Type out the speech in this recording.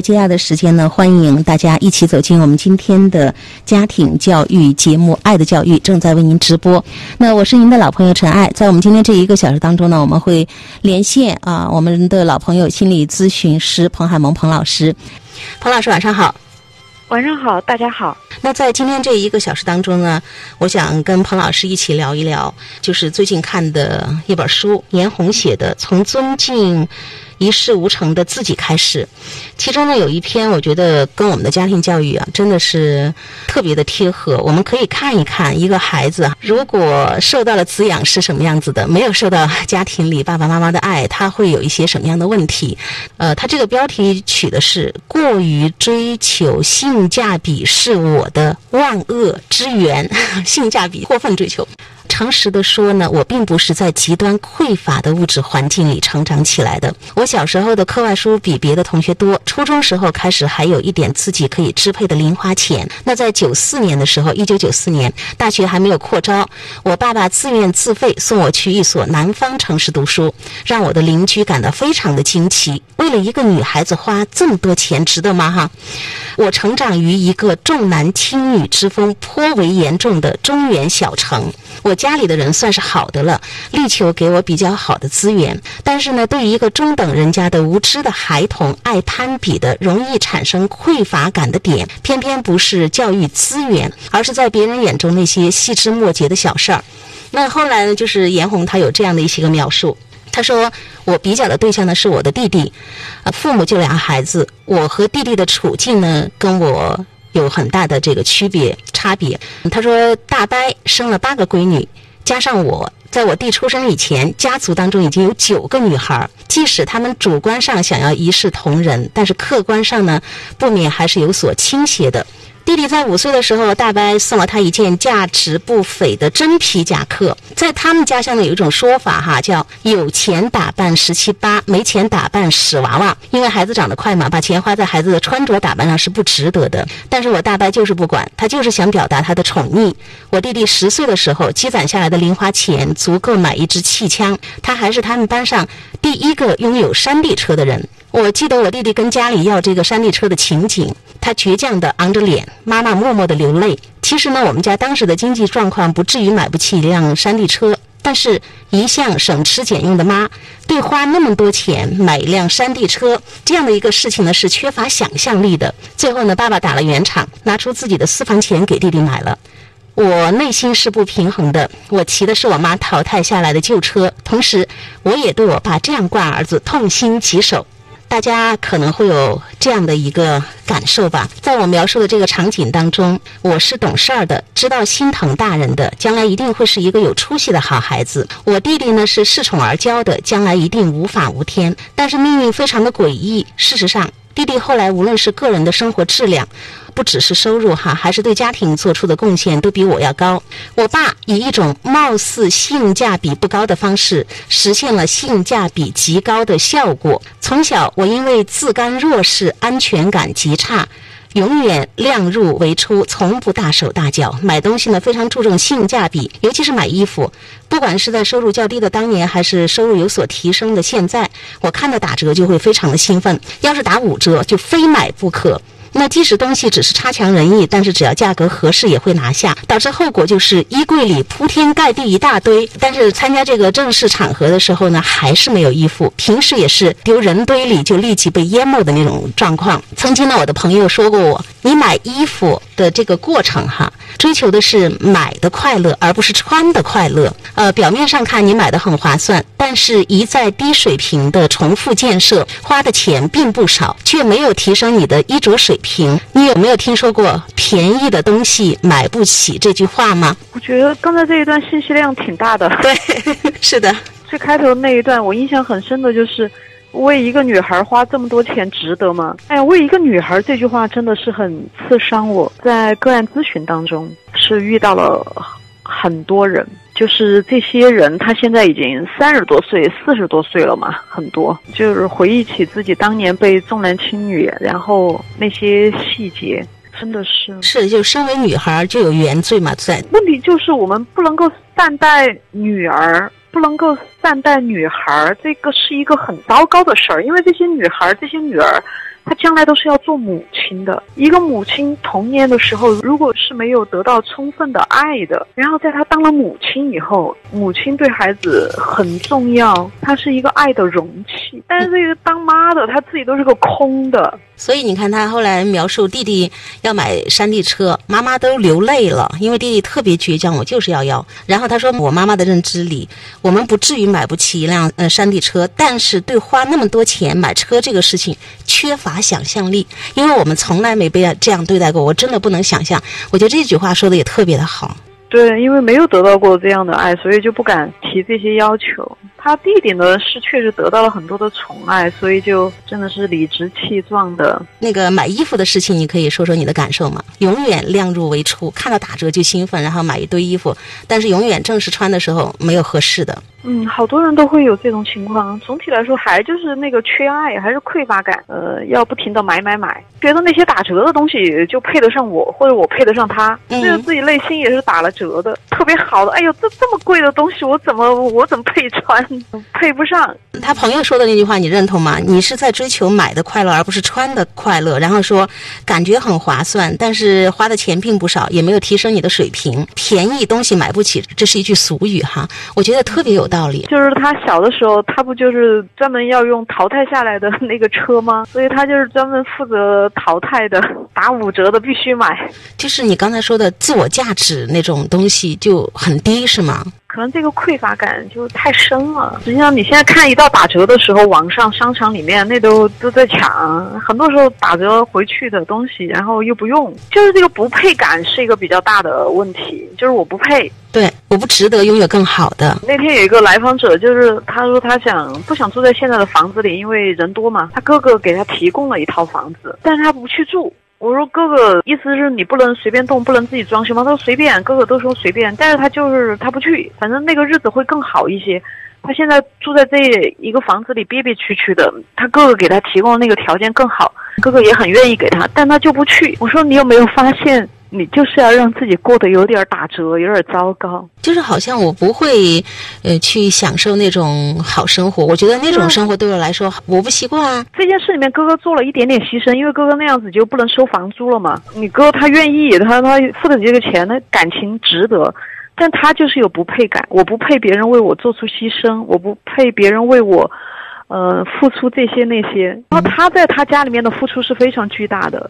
接下来的时间呢，欢迎大家一起走进我们今天的家庭教育节目《爱的教育》，正在为您直播。那我是您的老朋友陈爱，在我们今天这一个小时当中呢，我们会连线啊，我们的老朋友心理咨询师彭海萌彭老师。彭老师，晚上好。晚上好，大家好。那在今天这一个小时当中呢，我想跟彭老师一起聊一聊，就是最近看的一本书，严红写的《从尊敬》。一事无成的自己开始，其中呢有一篇，我觉得跟我们的家庭教育啊，真的是特别的贴合。我们可以看一看一个孩子，如果受到了滋养是什么样子的，没有受到家庭里爸爸妈妈的爱，他会有一些什么样的问题？呃，他这个标题取的是“过于追求性价比是我的万恶之源”，性价比过分追求。诚实的说呢，我并不是在极端匮乏的物质环境里成长起来的。我小时候的课外书比别的同学多，初中时候开始还有一点自己可以支配的零花钱。那在九四年的时候，一九九四年大学还没有扩招，我爸爸自愿自费送我去一所南方城市读书，让我的邻居感到非常的惊奇。为了一个女孩子花这么多钱，值得吗？哈！我成长于一个重男轻女之风颇为严重的中原小城。我家里的人算是好的了，力求给我比较好的资源。但是呢，对于一个中等人家的无知的孩童，爱攀比的、容易产生匮乏感的点，偏偏不是教育资源，而是在别人眼中那些细枝末节的小事儿。那后来呢，就是严红他有这样的一些个描述，他说我比较的对象呢是我的弟弟，呃，父母就俩孩子，我和弟弟的处境呢跟我。有很大的这个区别差别。他说，大伯生了八个闺女，加上我，在我弟出生以前，家族当中已经有九个女孩。即使他们主观上想要一视同仁，但是客观上呢，不免还是有所倾斜的。弟弟在五岁的时候，大伯送了他一件价值不菲的真皮夹克。在他们家乡呢，有一种说法哈，叫有钱打扮十七八，没钱打扮屎娃娃。因为孩子长得快嘛，把钱花在孩子的穿着打扮上是不值得的。但是我大伯就是不管，他就是想表达他的宠溺。我弟弟十岁的时候，积攒下来的零花钱足够买一支气枪，他还是他们班上第一个拥有山地车的人。我记得我弟弟跟家里要这个山地车的情景，他倔强的昂着脸，妈妈默默地流泪。其实呢，我们家当时的经济状况不至于买不起一辆山地车，但是一向省吃俭用的妈，对花那么多钱买一辆山地车这样的一个事情呢，是缺乏想象力的。最后呢，爸爸打了圆场，拿出自己的私房钱给弟弟买了。我内心是不平衡的，我骑的是我妈淘汰下来的旧车，同时我也对我爸这样惯儿子痛心疾首。大家可能会有这样的一个感受吧，在我描述的这个场景当中，我是懂事儿的，知道心疼大人的，将来一定会是一个有出息的好孩子。我弟弟呢是恃宠而骄的，将来一定无法无天。但是命运非常的诡异，事实上。弟弟后来无论是个人的生活质量，不只是收入哈，还是对家庭做出的贡献，都比我要高。我爸以一种貌似性价比不高的方式，实现了性价比极高的效果。从小我因为自甘弱势，安全感极差。永远量入为出，从不大手大脚。买东西呢，非常注重性价比，尤其是买衣服。不管是在收入较低的当年，还是收入有所提升的现在，我看到打折就会非常的兴奋。要是打五折，就非买不可。那即使东西只是差强人意，但是只要价格合适也会拿下，导致后果就是衣柜里铺天盖地一大堆。但是参加这个正式场合的时候呢，还是没有衣服。平时也是丢人堆里就立即被淹没的那种状况。曾经呢，我的朋友说过我，你买衣服的这个过程哈。追求的是买的快乐，而不是穿的快乐。呃，表面上看你买的很划算，但是一再低水平的重复建设，花的钱并不少，却没有提升你的衣着水平。你有没有听说过“便宜的东西买不起”这句话吗？我觉得刚才这一段信息量挺大的。对，是的。最开头那一段，我印象很深的就是。为一个女孩花这么多钱值得吗？哎呀，为一个女孩这句话真的是很刺伤我。在个案咨询当中，是遇到了很多人，就是这些人他现在已经三十多岁、四十多岁了嘛，很多就是回忆起自己当年被重男轻女，然后那些细节，真的是是就身为女孩就有原罪嘛，在问题就是我们不能够善待女儿。不能够善待女孩儿，这个是一个很糟糕的事儿。因为这些女孩儿、这些女儿，她将来都是要做母亲的。一个母亲童年的时候，如果是没有得到充分的爱的，然后在她当了母亲以后，母亲对孩子很重要，她是一个爱的容器。但是这个当妈的，她自己都是个空的。所以你看，他后来描述弟弟要买山地车，妈妈都流泪了，因为弟弟特别倔强，我就是要要。然后他说，我妈妈的认知里，我们不至于买不起一辆呃山地车，但是对花那么多钱买车这个事情缺乏想象力，因为我们从来没被这样对待过，我真的不能想象。我觉得这句话说的也特别的好。对，因为没有得到过这样的爱，所以就不敢提这些要求。他弟弟呢是确实得到了很多的宠爱，所以就真的是理直气壮的。那个买衣服的事情，你可以说说你的感受吗？永远量入为出，看到打折就兴奋，然后买一堆衣服，但是永远正式穿的时候没有合适的。嗯，好多人都会有这种情况。总体来说，还就是那个缺爱，还是匮乏感。呃，要不停的买买买，觉得那些打折的东西就配得上我，或者我配得上他，觉得自己内心也是打了折的，特别好的。哎呦，这这么贵的东西，我怎么我怎么配穿？配不上。他朋友说的那句话，你认同吗？你是在追求买的快乐，而不是穿的快乐。然后说感觉很划算，但是花的钱并不少，也没有提升你的水平。便宜东西买不起，这是一句俗语哈。我觉得特别有。道理就是他小的时候，他不就是专门要用淘汰下来的那个车吗？所以他就是专门负责淘汰的，打五折的必须买。就是你刚才说的自我价值那种东西就很低，是吗？可能这个匮乏感就太深了。实际上，你现在看一到打折的时候，网上商场里面那都都在抢，很多时候打折回去的东西，然后又不用，就是这个不配感是一个比较大的问题。就是我不配，对，我不值得拥有更好的。那天有一个来访者，就是他说他想不想住在现在的房子里，因为人多嘛。他哥哥给他提供了一套房子，但是他不去住。我说哥哥，意思是你不能随便动，不能自己装修吗？他说随便，哥哥都说随便，但是他就是他不去，反正那个日子会更好一些。他现在住在这一个房子里憋憋屈屈的，他哥哥给他提供那个条件更好，哥哥也很愿意给他，但他就不去。我说你有没有发现？你就是要让自己过得有点打折，有点糟糕。就是好像我不会，呃，去享受那种好生活。我觉得那种生活对我来说，我不习惯啊。这件事里面，哥哥做了一点点牺牲，因为哥哥那样子就不能收房租了嘛。你哥他愿意，他他付得起这个钱，那感情值得。但他就是有不配感，我不配别人为我做出牺牲，我不配别人为我。呃，付出这些那些，然后他在他家里面的付出是非常巨大的。